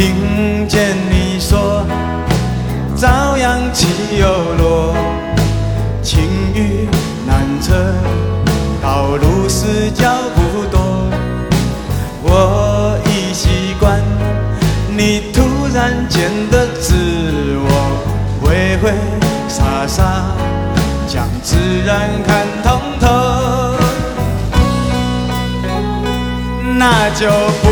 听见你说，朝阳起又落，晴雨难测，道路是脚步多。我已习惯你突然间的自我，挥挥洒洒，将自然看通透。那就不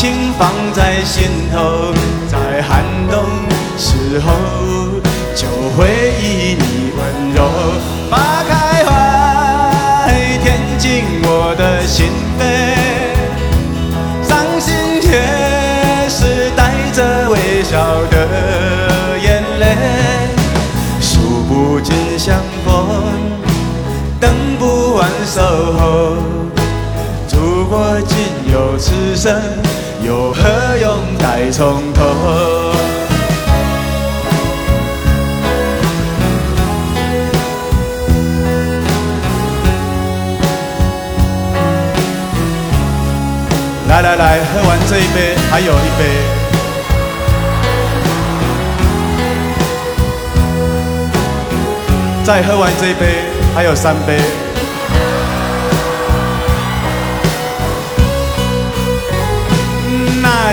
情放在心头，在寒冬时候就回忆你温柔。把开怀，填进我的心扉。伤心却是带着微笑的眼泪，数不尽相逢，等不完守候。如果仅有此生，再从头？来来来，喝完这一杯，还有一杯。再喝完这一杯，还有三杯。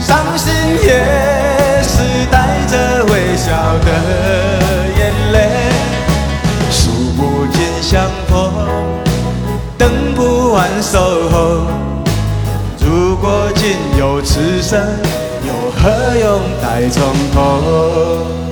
伤心也是带着微笑的眼泪，数不尽相逢，等不完守候。如果仅有此生，又何用待从头？